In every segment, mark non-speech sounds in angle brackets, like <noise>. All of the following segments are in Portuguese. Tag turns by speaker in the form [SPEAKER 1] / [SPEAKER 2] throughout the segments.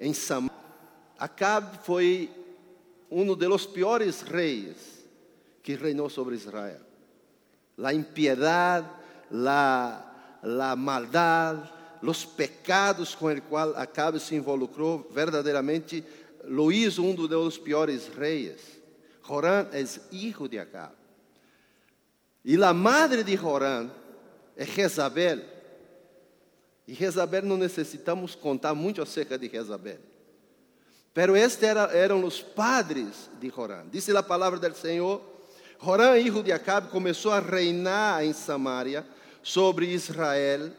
[SPEAKER 1] em Samaria. Acabe foi um dos piores reis que reinou sobre Israel. A impiedade, a, a maldade, os pecados com os quais Acabe se involucrou, verdadeiramente lo hizo um dos piores reis. Jorán é hijo de Acabe. E a madre de Jorán é Jezabel. E Jezabel não necessitamos contar muito acerca de Jezabel. Pero estes era, eram os padres de Jorán. Diz a palavra do Senhor: Jorán, hijo de Acabe, começou a reinar em Samaria sobre Israel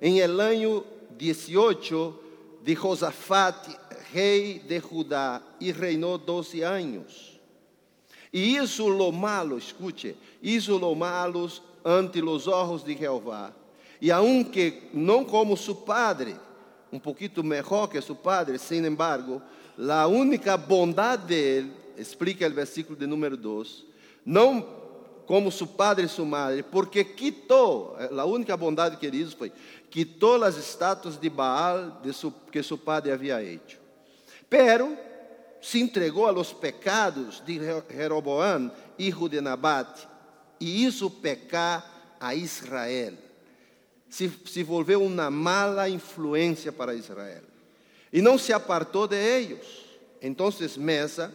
[SPEAKER 1] em el ano 18 de Josafat, rei de Judá, e reinou 12 anos. E hizo lo malo, escute, hizo lo malo ante los ojos de Jehová. E aunque não como su padre, um pouquinho melhor que su padre, sin embargo, a única bondade dele, explica o versículo de número 2, não como su padre e su madre, porque quitou, a única bondade que ele hizo foi, quitou as estátuas de Baal de su, que su padre havia hecho. Pero se entregou a los pecados de Jeroboam, hijo de Nabate, e hizo pecar a Israel. Se, se volveu uma mala influência para Israel. E não se apartou de eles. Então, Mesa,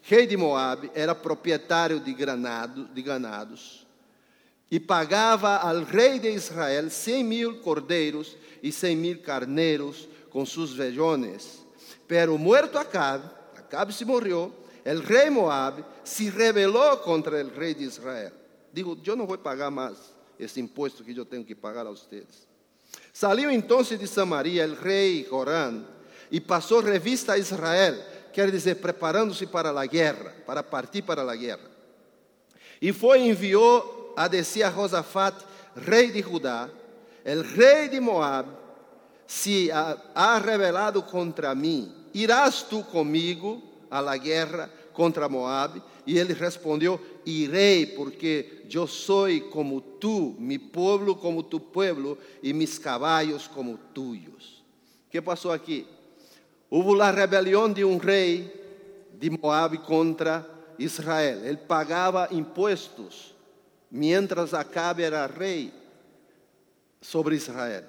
[SPEAKER 1] rei de Moab, era proprietário de, granado, de ganados e pagava ao rei de Israel cem mil cordeiros e cem mil carneiros com seus velhones. Pero muerto Acabe, Acabe se morreu, o rei Moab se rebelou contra o rei de Israel. Digo, eu não vou pagar mais esse imposto que eu tenho que pagar a vocês. Saiu então de Samaria o rei Jorã e passou revista a Israel, quer dizer, preparando-se para a guerra, para partir para a guerra. E foi e enviou a descer a Josafat, rei de Judá, o rei de Moab, se ha, rebelado contra mim irás tu comigo la guerra contra Moab? E ele respondeu: Irei, porque eu sou como tu, mi povo como tu pueblo, e mis caballos como tuyos. O que passou aqui? Houve a rebelião de um rei de Moab contra Israel. Ele pagava impostos, mientras Acabe era rei sobre Israel.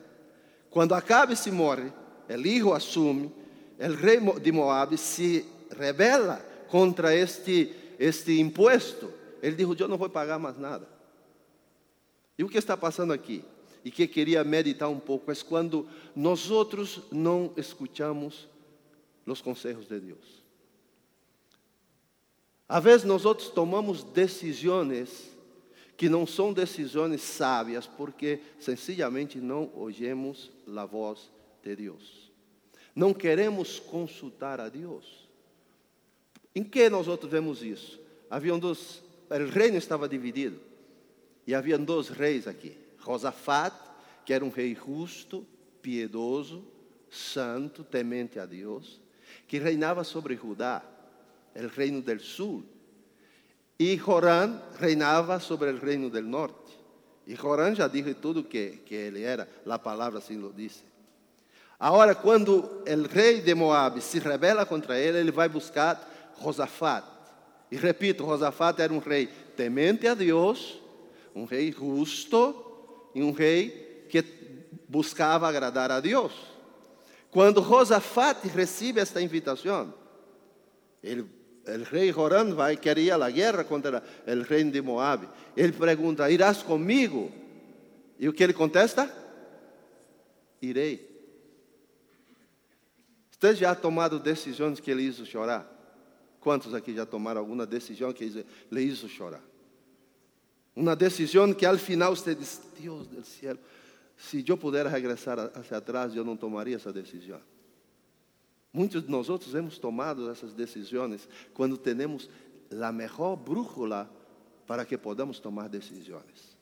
[SPEAKER 1] Quando Acabe se morre, o hijo assume o rei de Moab se rebela contra este, este imposto. Ele disse: Eu não vou pagar mais nada. E o que está passando aqui? E que queria meditar um pouco é quando nós outros não escutamos os conselhos de Deus. Às vezes nós outros tomamos decisões que não são decisões sábias porque sencillamente não ouvimos a voz de Deus. Não queremos consultar a Deus. Em que nós outros vemos isso? Havia dois, o reino estava dividido. E havia dois reis aqui. Josafat, que era um rei justo, piedoso, santo, temente a Deus, que reinava sobre Judá, o reino del sul. E Jorã reinava sobre o reino del norte. E Jorã já disse tudo que, que ele era, a palavra assim lo disse. Agora, quando o rei de Moab se rebela contra ele, ele vai buscar Josafat. E repito, Josafat era um rei temente a Deus, um rei justo e um rei que buscava agradar a Deus. Quando Josafat recebe esta invitação, ele, o rei Joram vai querer a guerra contra o rei de Moab. Ele pergunta: Irás comigo? E o que ele contesta? Irei. Você já tomado decisões que lhe hizo chorar? Quantos aqui já tomaram alguma decisão que lhe hizo chorar? Uma decisão que al final você diz, Deus do céu, se eu puder regressar hacia atrás, eu não tomaria essa decisão. Muitos de nós outros hemos tomado essas decisões quando temos a melhor brújula para que podamos tomar decisões.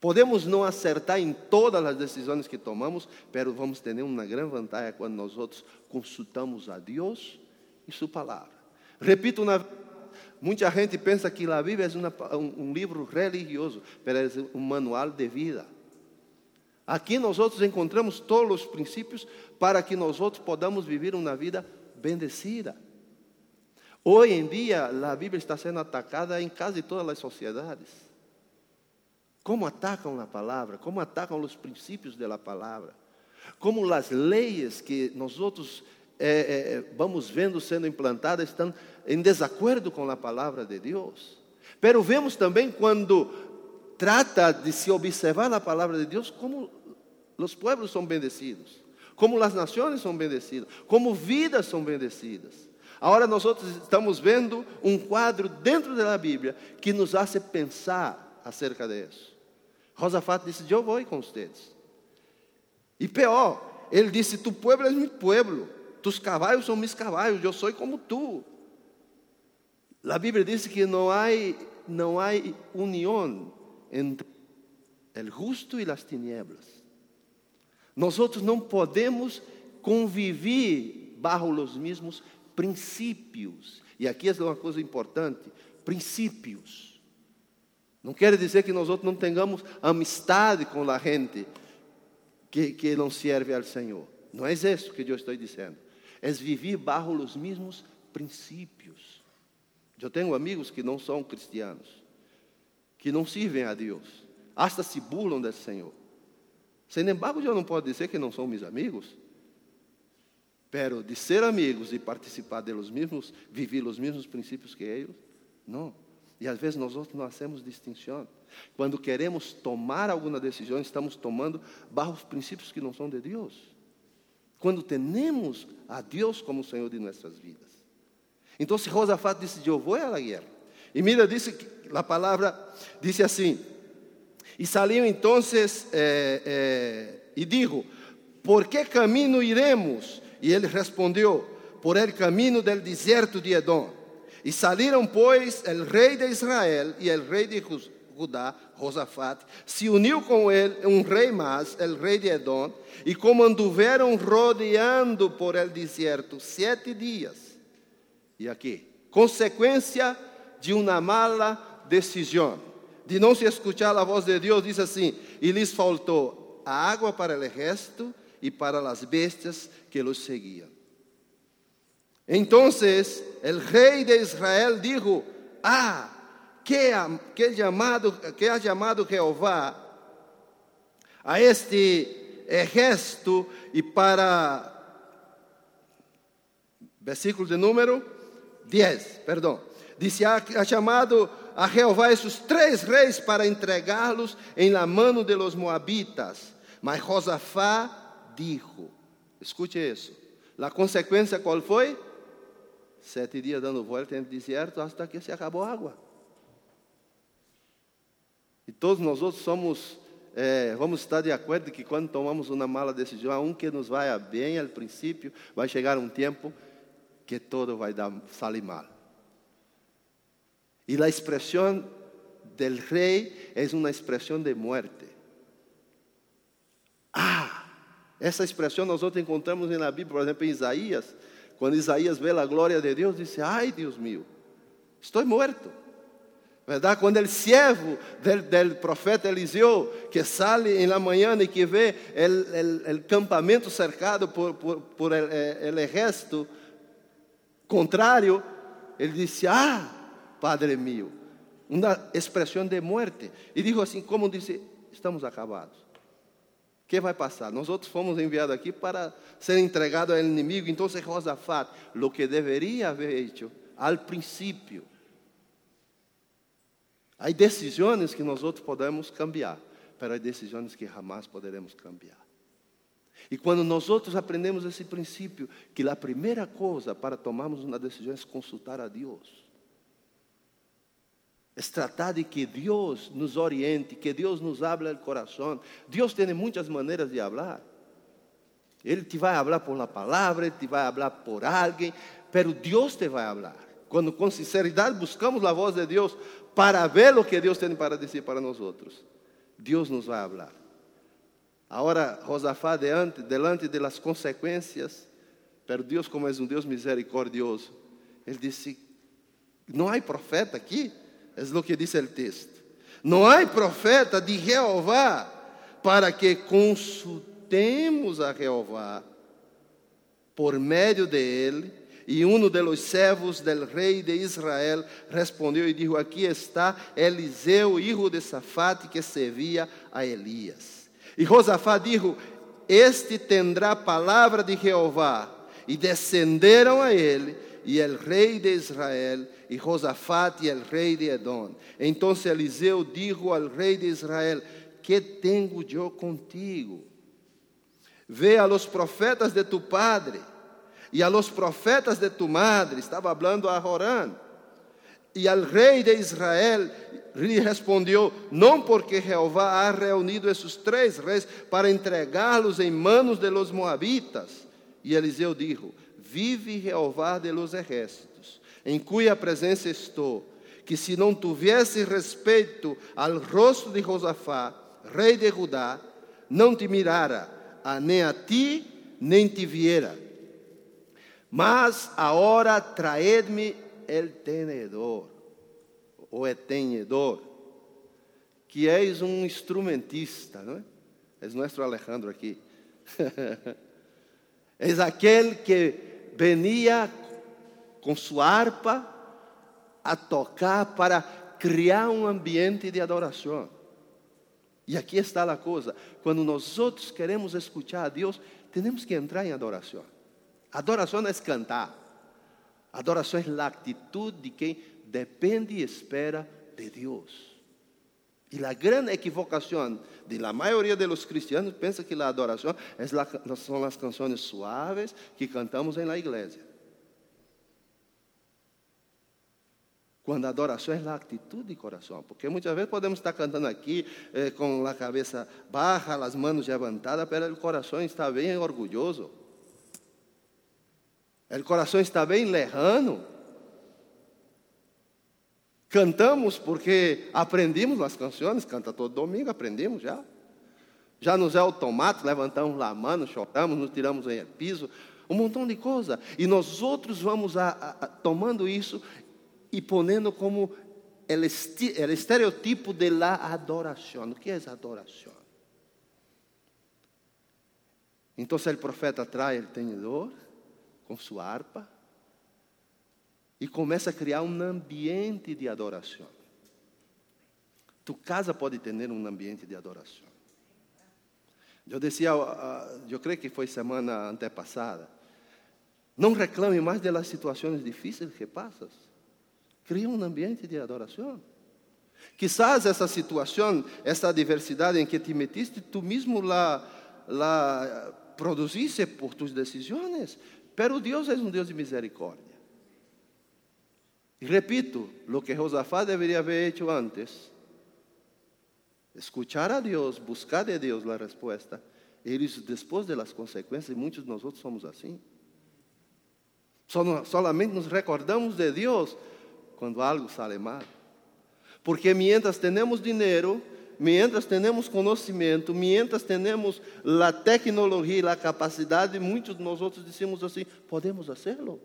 [SPEAKER 1] Podemos não acertar em todas as decisões que tomamos, mas vamos ter uma grande vantagem quando nós outros consultamos a Deus e Sua palavra. Repito, muita gente pensa que a Bíblia é uma, um, um livro religioso, mas é um manual de vida. Aqui nós outros encontramos todos os princípios para que nós outros podamos viver uma vida bendecida. Hoje em dia, a Bíblia está sendo atacada em quase todas as sociedades. Como atacam a palavra, como atacam os princípios da palavra, como as leis que nós outros é, é, vamos vendo sendo implantadas estão em desacordo com a palavra de Deus. Pero vemos também quando trata de se observar a palavra de Deus, como os pueblos são bendecidos, como as nações são bendecidas, como vidas são bendecidas. Agora nós estamos vendo um quadro dentro da Bíblia que nos hace pensar acerca disso. Josafat disse: Eu vou com vocês. E pior, ele disse: Tu pueblo é meu pueblo, tus cavalos são meus cavalos, eu sou como tu. A Bíblia diz que não há, não há união entre o justo e as tinieblas. Nós não podemos conviver bajo os mesmos princípios. E aqui é uma coisa importante: princípios. Não quer dizer que nós outros não tenhamos amistade com a gente que, que não serve ao Senhor. Não é isso que eu estou dizendo. É viver bajo os mesmos princípios. Eu tenho amigos que não são cristianos, que não servem a Deus, hasta se burlam do Senhor. Sem embargo, eu não posso dizer que não são meus amigos. Pero de ser amigos e participar dos mesmos, viver os mesmos princípios que eles, não. E às vezes nós outros não hacemos distinção. Quando queremos tomar alguma decisão, estamos tomando bajo os princípios que não são de Deus. Quando temos a Deus como Senhor de nossas vidas. Então, se Josafat disse, eu vou à guerra. E mira, disse, a palavra disse assim, e saiu então eh, eh, e digo, por que caminho iremos? E ele respondeu: Por el caminho del deserto de Edom. E saíram, pois, el rei de Israel e el rei de Judá, Josafat, se uniu com ele um rei mais, el rei de Edom, e como anduveram rodeando por el deserto sete dias. E aqui, consequência de uma mala decisão, de não se escuchar a voz de Deus, diz assim: e lhes faltou água para o resto e para as bestias que los seguían. Entonces el rey de Israel dijo, ah, que, que, llamado, que ha llamado Jehová a este ejército y para, versículo de número 10, perdão, disse, ha, ha chamado a Jeová esses três reis para entregá-los em la mano de los moabitas. Mas Josafá dijo, Escute isso. A consequência qual foi? Sete dias dando volta no deserto até que se acabou a água. E todos nós outros somos, é, vamos estar de acordo que quando tomamos uma mala decisão, um que nos vai bem ao princípio, vai chegar um tempo que todo vai dar sair mal. E a expressão del rei é uma expressão de muerte. Ah, essa expressão nós outros encontramos na Bíblia, por exemplo, em Isaías, quando Isaías vê a glória de Deus, disse: Ai, Deus meu, estou morto. Verdade? Quando o servo del, del, profeta Eliseu, que sai em la manhã e que vê o campamento cercado por, por, por el, el exército contrário, ele disse: Ah, Padre meu, uma expressão de morte. E digo assim: Como disse, estamos acabados que vai passar? Nós fomos enviados aqui para ser entregados ao inimigo. Então, Josafat, o que deveria haver hecho al princípio. Há decisões que nós outros podemos cambiar, mas há decisões que jamais poderemos cambiar. E quando nós outros aprendemos esse princípio, que a primeira coisa para tomarmos uma decisão é consultar a Deus. Es tratar de que Deus nos oriente, que Deus nos abra o coração. Deus tem muitas maneiras de falar. Ele te vai falar por la palavra, Ele te vai falar por alguém, pero Deus te vai falar. Quando com sinceridade buscamos a voz de Deus para ver o que Deus tem para dizer para nós outros, Deus nos vai falar. Agora, Josafá, diante, delante de las consequências, pero Deus, como é um Deus misericordioso, Ele disse: Não há profeta aqui? É o que diz o texto. Não há profeta de Jeová para que consultemos a Jeová por meio de ele. E um dos servos del rei de Israel respondeu e disse: Aqui está Eliseu, filho de Safate, que servia a Elias. E Josafá disse: Este tendrá palavra de Jeová. E descenderam a ele, e el rei de Israel, e Josafate, e el rei de Edom. Então Eliseu disse ao rei de Israel: Que tenho eu contigo? Ve a los profetas de tu padre e a los profetas de tu madre, estava falando a Jorán. E al rei de Israel lhe respondeu: Não porque Jeová ha reunido esses três reis para entregá-los em manos de los moabitas. E Eliseu disse: Vive Jeová de los exércitos, em cuya presença estou, que se não tivesse respeito ao rosto de Josafá, rei de Judá, não te mirara, nem a ti, nem te viera. Mas agora traedme el tenedor, o etenedor, que és um instrumentista, não é? És nosso Alejandro aqui. és <laughs> aquele que venia com sua harpa a tocar para criar um ambiente de adoração. E aqui está a coisa: quando nós outros queremos escutar a Deus, temos que entrar em adoração. Adoração não é cantar. Adoração é a atitude de quem depende e espera de Deus. E a grande equivocação de la maioria de los cristianos pensa que a adoração é são as canções suaves que cantamos em la igreja. Quando a adoração é a atitude de coração, porque muitas vezes podemos estar cantando aqui eh, com a cabeça baixa, as mãos levantadas, mas o coração está bem orgulhoso. O coração está bem lejano. Cantamos porque aprendimos as canções, canta todo domingo, aprendemos já. Já nos é automático, levantamos a mão, choramos, nos tiramos em piso, um montão de coisa. E nós outros vamos a, a, a, tomando isso e ponendo como o estereotipo de la adoração. O que é adoração? Então, o profeta traz o tenedor com sua harpa e começa a criar um ambiente de adoração. Tu casa pode ter um ambiente de adoração. Eu dizia, eu creio que foi semana antepassada, não reclame mais das situações difíceis que passas. Cria um ambiente de adoração. Quizás essa situação, essa adversidade em que te metiste, tu mesmo la, la produziste por tus decisões, Pero Deus é um Deus de misericórdia. E repito, lo que Josafá deveria haber hecho antes, escuchar a Deus, buscar de Deus a resposta. Eles, depois das consequências, muitos de nós somos assim. Solamente nos recordamos de Deus quando algo sale mal. Porque mientras temos dinheiro, mientras temos conhecimento, mientras temos a tecnologia, a capacidade, muitos de nós outros dizemos assim: podemos fazê-lo.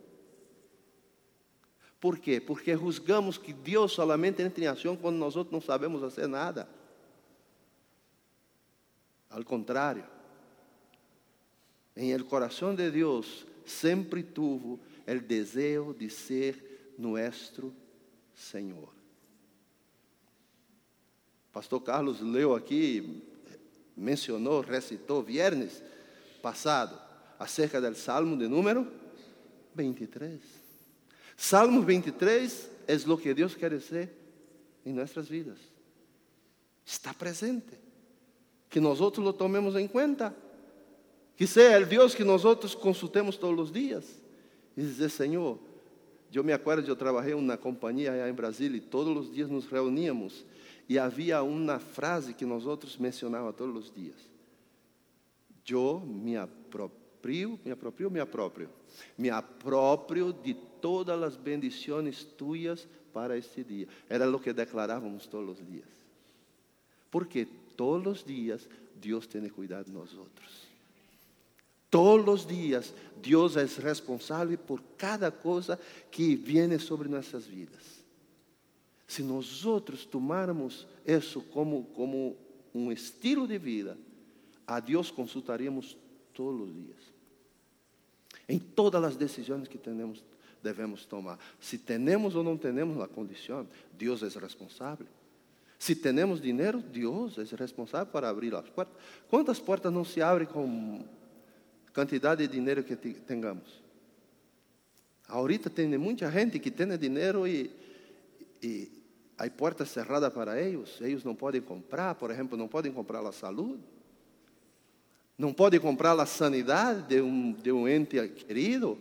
[SPEAKER 1] Por quê? Porque juzgamos que Deus solamente entra em ação quando nós outros não sabemos fazer nada. Ao contrário, em el coração de Deus sempre tuvo o desejo de ser nosso Senhor. Pastor Carlos leu aqui, mencionou, recitou viernes passado acerca do Salmo de número 23. Salmo 23 é o que Deus quer ser em nossas vidas. Está presente. Que nós outros lo tomemos em conta. Que seja o Deus que nós outros consultemos todos os dias. E dizer, Senhor, eu me acordo, eu trabalhei na companhia em Brasília e todos os dias nos reuníamos e havia uma frase que nós outros mencionávamos todos os dias. Eu me aproprio, me aproprio, me aproprio, me aproprio de todas as bendições tuas para este dia. Era o que declarávamos todos os dias. Porque todos os dias Deus tem cuidado de nós outros. Todos os dias Deus é responsável por cada coisa que vem sobre nossas vidas. Se nós outros tomarmos isso como, como um estilo de vida, a Deus consultaríamos todos os dias. Em todas as decisões que temos, devemos tomar. Se temos ou não temos a condição, Deus é responsável. Se temos dinheiro, Deus é responsável para abrir as portas. Quantas portas não se abrem com quantidade de dinheiro que tenhamos? Ahorita tem muita gente que tem dinheiro e, e há portas cerradas para eles. Eles não podem comprar, por exemplo, não podem comprar a saúde. Não podem comprar a sanidade de um, de um ente querido.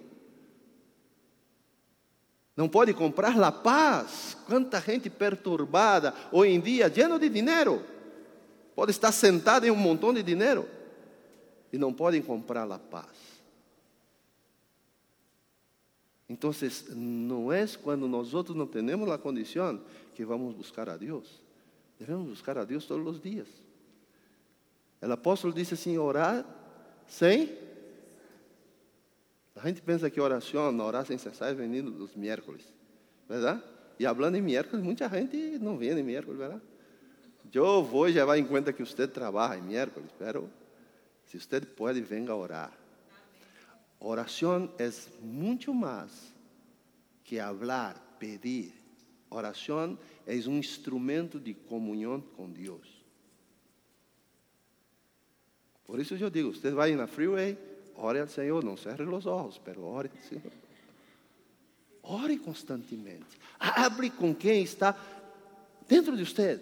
[SPEAKER 1] Não pode comprar a paz. Quanta gente perturbada hoje em dia, lleno de dinheiro. Pode estar sentado em um montão de dinheiro e não podem comprar a paz. Então, não é quando nós outros não temos a condição que vamos buscar a Deus. Devemos buscar a Deus todos os dias. O apóstolo disse assim: orar sem a gente pensa que oração, orar sem cessar é venido dos miércoles, verdade? E falando em miércoles, muita gente não vem em miércoles, verdade? Eu vou levar em conta que você trabalha em miércoles, pero se você pode, venga a orar. Oração é muito mais que falar, pedir. Oração é um instrumento de comunhão com Deus. Por isso eu digo, você vai na freeway, Ore ao Senhor, não cerre os olhos, pero ore ao Senhor. Ore constantemente. Abre com quem está dentro de você.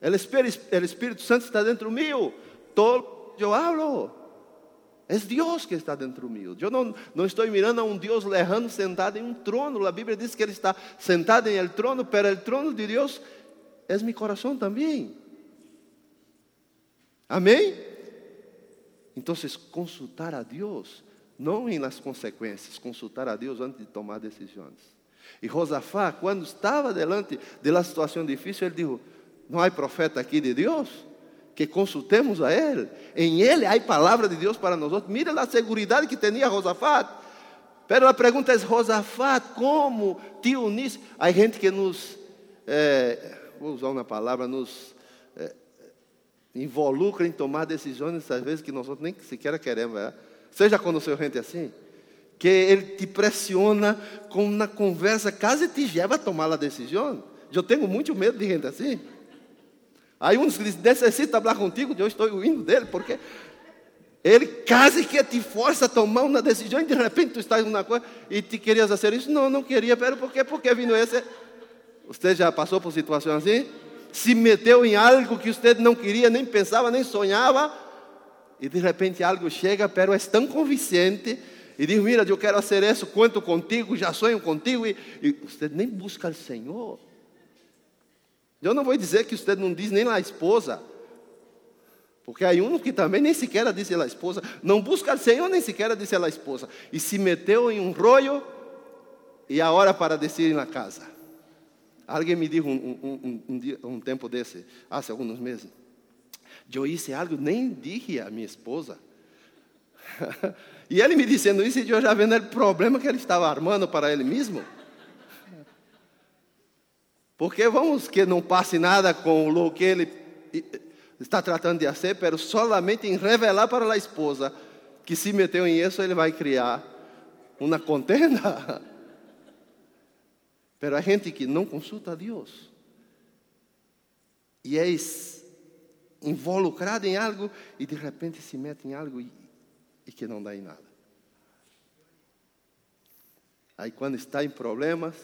[SPEAKER 1] O Espírito, o Espírito Santo está dentro meu. Todo eu hablo. É Deus que está dentro meu. Eu não, não estou mirando a um Deus lejano sentado em um trono. A Bíblia diz que Ele está sentado em el trono, pero o trono de Deus é meu coração também. Amém? Então, consultar a Deus, não em las consequências, consultar a Deus antes de tomar decisões. E Josafá, quando estava delante da situação difícil, ele disse: Não há profeta aqui de Deus? Que consultemos a Ele. Em Ele há palavra de Deus para nós. Mira a segurança que tinha Josafá. Pero a pergunta é: Josafá, como te uniste? Há gente que nos, é, vou usar uma palavra, nos involucra em tomar decisões, às vezes, que nós nem sequer queremos. É? Você já conheceu gente assim? Que ele te pressiona com uma conversa, quase te leva a tomar a decisão. Eu tenho muito medo de gente assim. Aí uns dizem, necessita falar contigo, eu estou indo dele, porque ele quase que te força a tomar uma decisão e de repente tu estás numa coisa e te querias fazer isso. Não, não queria, pero por quê? Porque vindo esse. Você já passou por situação assim? se meteu em algo que você não queria, nem pensava, nem sonhava, e de repente algo chega, pero é tão convincente, e diz: Mira, eu quero fazer isso, conto contigo, já sonho contigo, e, e você nem busca o Senhor. Eu não vou dizer que você não diz nem a esposa, porque há um que também nem sequer disse a esposa, não busca o Senhor, nem sequer disse a esposa, e se meteu em um rolho, e a hora para descer na casa. Alguém me disse um, um, um, um, tempo desse, há alguns meses, eu hice algo, nem disse a minha esposa. <laughs> e ele me dizendo isso, e eu já vendo o problema que ele estava armando para ele mesmo. Porque vamos que não passe nada com o que ele está tratando de fazer, mas solamente em revelar para a esposa que se meteu em isso, ele vai criar uma contenda. <laughs> Pero há gente que não consulta a Deus. E é involucrado em algo e de repente se mete em algo e, e que não dá em nada. Aí quando está em problemas,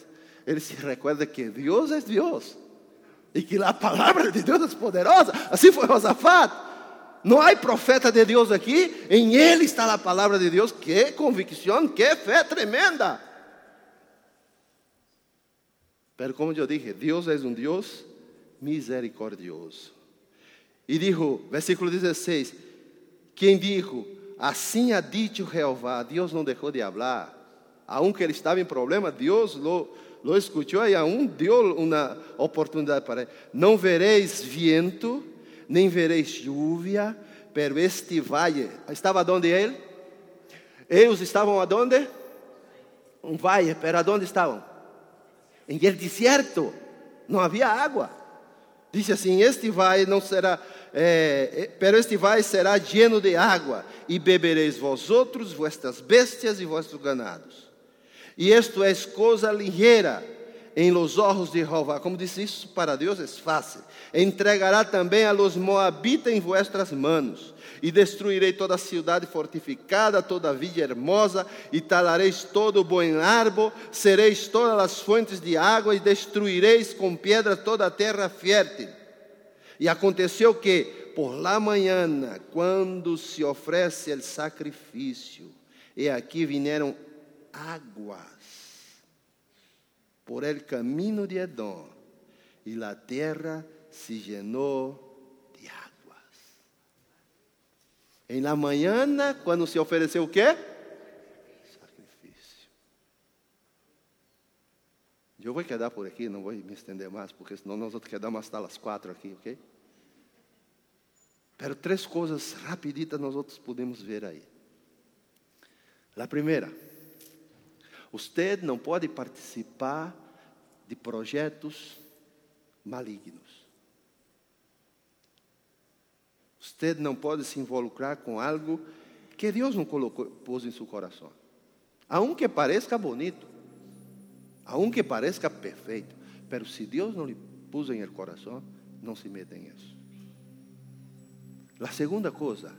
[SPEAKER 1] ele se recuerda que Deus é Deus. E que a palavra de Deus é poderosa. Assim foi Josafat. Não há profeta de Deus aqui, em ele está a palavra de Deus. Que convicção, que fé tremenda. Pero como eu dije, Deus é um Deus misericordioso. E dijo, versículo 16: Quem dijo, assim ha dicho Jeová, Deus não deixou de falar, aunque ele estava em problema, Deus lo, lo escutou e aún deu uma oportunidade para ele. Não vereis viento, nem vereis lluvia, pero este valle, estava onde ele? Eles estavam aonde? Um valle, pero aonde estavam? em el desierto não havia água. Disse assim: Este vai não será, é, pero este vale será lleno de água, e bebereis vós outros, vuestras bestias e vossos ganados. E isto é coisa ligeira em los ojos de Jehová. Como disse, isso para Deus é fácil. Entregará também a los moabitas em vuestras manos, e destruirei toda a cidade fortificada, toda a villa hermosa, e talareis todo o bom árbol, sereis todas as fontes de água, e destruireis com pedra toda a terra fértil. E aconteceu que, por la manhã, quando se oferece o sacrifício, e aqui vieram águas por el camino de Edom, e a terra se llenou de águas. Em la manhã, quando se ofereceu o quê? Sacrifício. Eu vou quedar por aqui, não vou me estender mais, porque senão nós vamos quedar estar as quatro aqui, ok? Pero três coisas rapiditas nós outros podemos ver aí. A primeira, você não pode participar de projetos malignos. Você não pode se involucrar com algo que Deus não colocou, pôs em seu coração. Aunque pareça bonito, aunque pareça perfeito, pero se Deus não lhe pôs em el coração, não se meta em isso. A segunda coisa,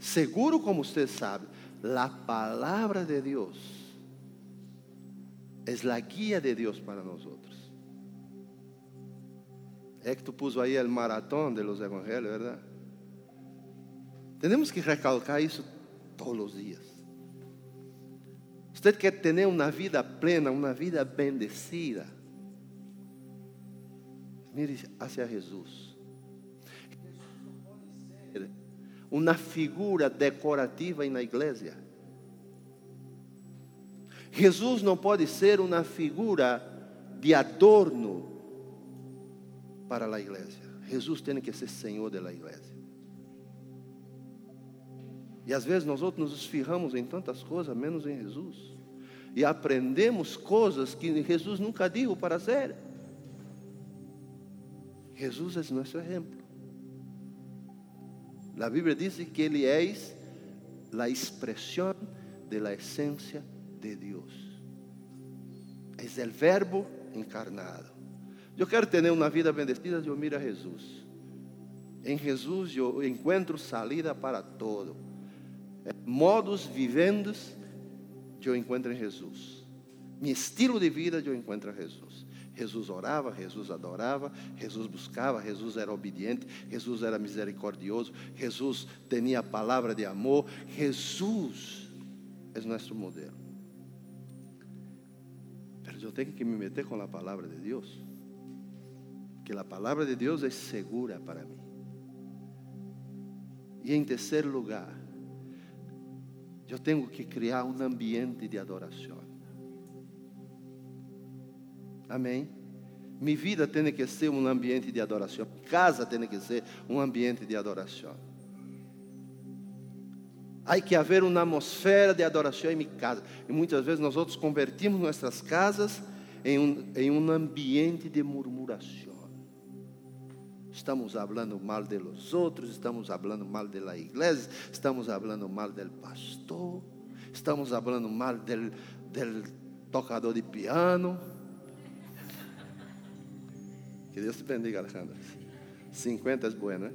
[SPEAKER 1] seguro como você sabe, a palavra de Deus es la guía de Dios para nosotros. Héctor puso ahí el maratón de los evangelios, ¿verdad? Tenemos que recalcar eso todos los días. Usted quer ter uma vida plena, uma vida bendecida. Mire hacia Jesus. Uma figura decorativa na igreja. Jesus não pode ser uma figura de adorno para a igreja. Jesus tem que ser Senhor da igreja. E às vezes nós outros nos esfirramos em tantas coisas, menos em Jesus. E aprendemos coisas que Jesus nunca disse para ser. Jesus é nosso exemplo. A Bíblia diz que Ele é a expressão da essência de Deus. É o verbo encarnado. Eu quero ter uma vida bendecida, eu miro a Jesus. Em Jesus eu encontro salida para todo. Modos vivendos eu encontro em Jesus. Meu estilo de vida eu encontro em Jesus. Jesus orava, Jesus adorava, Jesus buscava, Jesus era obediente, Jesus era misericordioso, Jesus tinha a palavra de amor. Jesus é nosso modelo. Yo tengo que me meter con la palabra de Dios. Que la palabra de Dios es segura para mí. Y en tercer lugar, yo tengo que crear un ambiente de adoración. Amém? Minha vida tem que ser um ambiente de adoração. Casa tem que ser um ambiente de adoração. Há que haver uma atmosfera de adoração em minha casa. E muitas vezes nós outros convertimos nossas casas em um, em um ambiente de murmuração. Estamos falando mal de los outros, estamos falando mal de la igreja, estamos falando mal del pastor, estamos falando mal del, del tocador de piano. Que Deus te bendiga, Alejandro. 50 é bueno, né?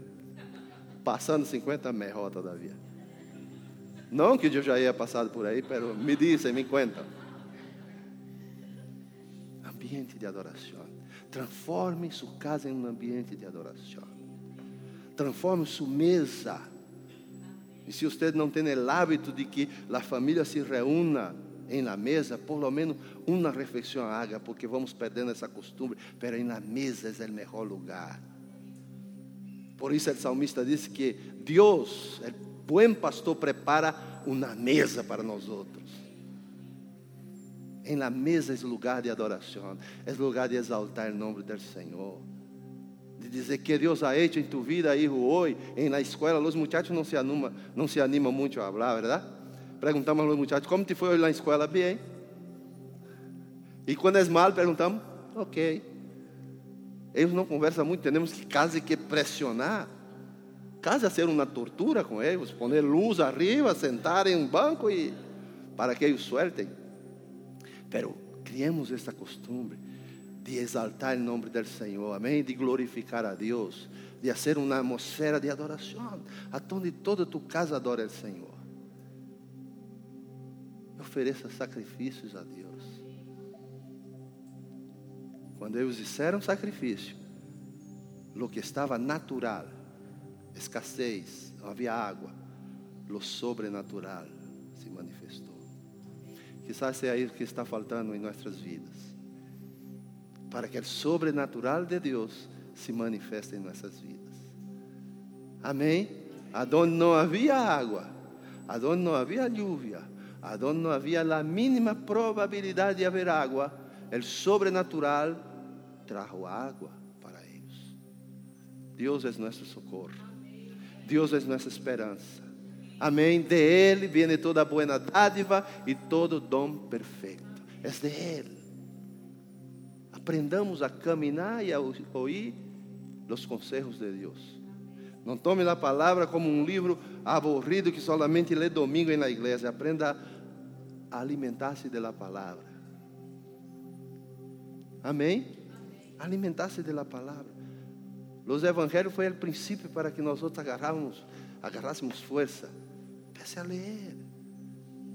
[SPEAKER 1] Passando 50 melhor todavia. Não que eu já ia passado por aí, mas me dizem, me contam. Ambiente de adoração. Transforme sua casa em um ambiente de adoração. Transforme sua mesa. E se você não tem o hábito de que a família se reúna em la mesa, por lo menos uma refeição haga, porque vamos perdendo essa costumbre, pero em la mesa é o melhor lugar. Por isso o salmista disse que Deus, o bom pastor prepara uma mesa para nós outros. Em la mesa é lugar de adoração, é lugar de exaltar o nome do Senhor. De dizer que Deus ha hecho em tu vida, hijo, hoje. Em la escola, os muchachos não se animam, não se muito a falar, verdade? Perguntamos a los muchachos, como te foi hoje na escola? Bem. E quando é mal, perguntamos, ok. Eles não conversam muito, temos que quase que pressionar casa ser uma tortura com eles, poner luz arriba, sentar em um banco e para que eles sueltem. Pero criemos esta costumbre de exaltar o nome do Senhor, amém? De glorificar a Deus, de fazer uma atmosfera de adoração, aonde toda tu casa adora o Senhor. Ofereça sacrifícios a Deus. Quando eles disseram sacrifício, lo que estava natural, escassez, havia água, lo sobrenatural se manifestou. Quizás seja isso que está faltando em nossas vidas. Para que o sobrenatural de Deus se manifeste em nossas vidas. Amém? Aonde não havia água, aonde não havia lluvia, aonde não havia a mínima probabilidade de haver água, o sobrenatural trajo água para eles. Deus é nosso socorro. Deus é nossa esperança. Amém. De Ele vem toda boa dádiva e todo dom perfeito. É de Ele. Aprendamos a caminhar e a ouvir os conselhos de Deus. Não tome a palavra como um livro aborrido que solamente lê domingo na igreja. Aprenda a alimentar-se da palavra. Amém? Alimentar-se da palavra. Os evangelhos foi o princípio para que nós outros agarráramos, agarrássemos força. Comece a ler.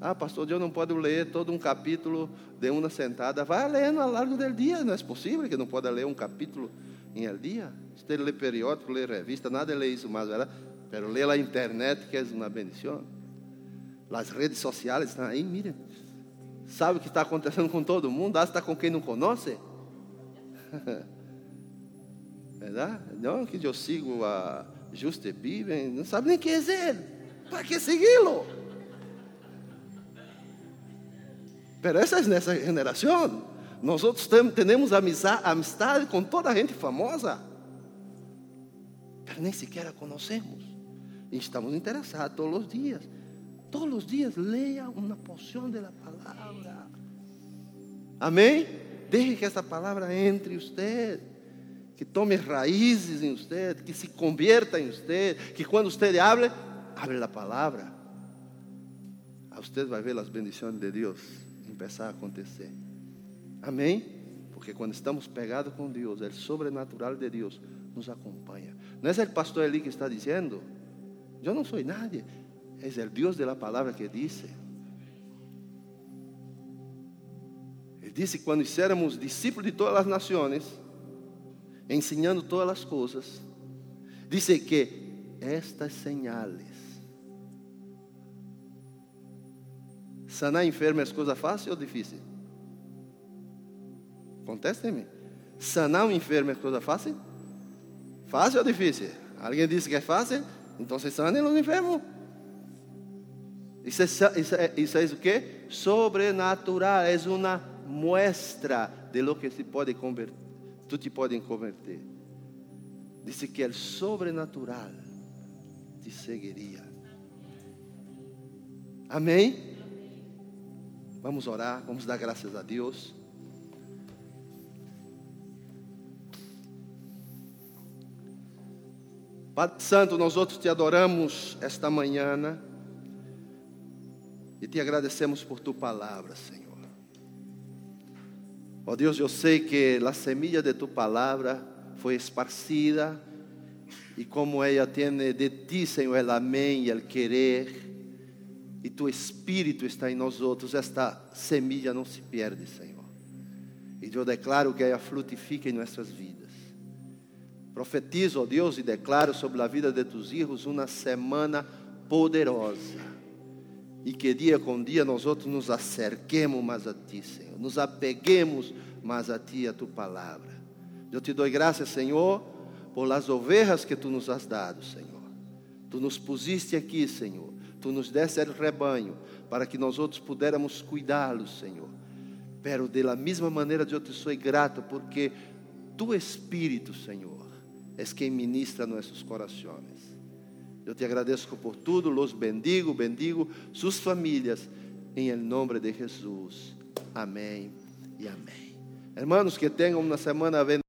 [SPEAKER 1] Ah, pastor, eu não posso ler todo um capítulo de uma sentada. Vai lendo ao largo do dia. Não é possível que não possa ler um capítulo em el dia. Você lê periódico, lê revista, nada lê isso mais, verdade? Pero lê a internet, que é uma bendição. As redes sociais estão aí, miren. Sabe o que está acontecendo com todo mundo? Está com quem não conhece? <laughs> Verdade? Não que eu sigo a Juste Bíblia, não sabe nem quem é ele. Para que segui-lo? Pero essa é nessa geração. Nós outros temos amizade com toda a gente famosa. Pero nem sequer a conhecemos. E estamos interessados todos os dias. Todos os dias leia uma porção da palavra. Amém? Deixe que essa palavra entre você que tome raízes em você, que se convierta em você, que quando você hable, hable a palavra, a você vai ver as bendições de Deus começar a acontecer. Amém? Porque quando estamos pegados com Deus, o sobrenatural de Deus nos acompanha. Não é o pastor Eli que está dizendo? Eu não sou nadie, é o Deus da palavra que disse. Ele disse: quando éramos discípulos de todas as nações, ensinando todas as coisas, disse que estas señales, sanar enfermo é coisa fácil ou difícil? Contestem-me. Sanar um enfermo é coisa fácil? Fácil ou difícil? Alguém disse que é fácil? Então sanem os enfermos. Isso é, isso, é, isso é o que? Sobrenatural. É uma muestra de lo que se pode converter tu te podem converter. Disse que o sobrenatural te seguiria. Amém? Vamos orar, vamos dar graças a Deus. Pai Santo, nós outros te adoramos esta manhã e te agradecemos por tua palavra, Senhor. Oh Deus, eu sei que a semilla de tu palavra foi esparcida e como ela tem de ti, Senhor, el amém e el querer, e tu Espírito está em nós outros, esta semilla não se perde, Senhor. E eu declaro que ela frutifique em nossas vidas. Profetizo, ó Deus, e declaro sobre a vida de tus filhos uma semana poderosa. E que dia com dia nós outros nos acerquemos mais a Ti, Senhor. Nos apeguemos mais a Ti, a Tu palavra. Eu te dou graças, Senhor, por las ovelhas que Tu nos has dado, Senhor. Tu nos pusiste aqui, Senhor. Tu nos deste o rebanho para que nós outros pudéssemos cuidá-los, Senhor. Pero de la mesma maneira eu te sou grato porque Tu Espírito, Senhor, és quem ministra nossos corações. Eu te agradeço por tudo, los bendigo, bendigo suas famílias, em nome de Jesus. Amém e amém. Hermanos, que tenham uma semana bendecida.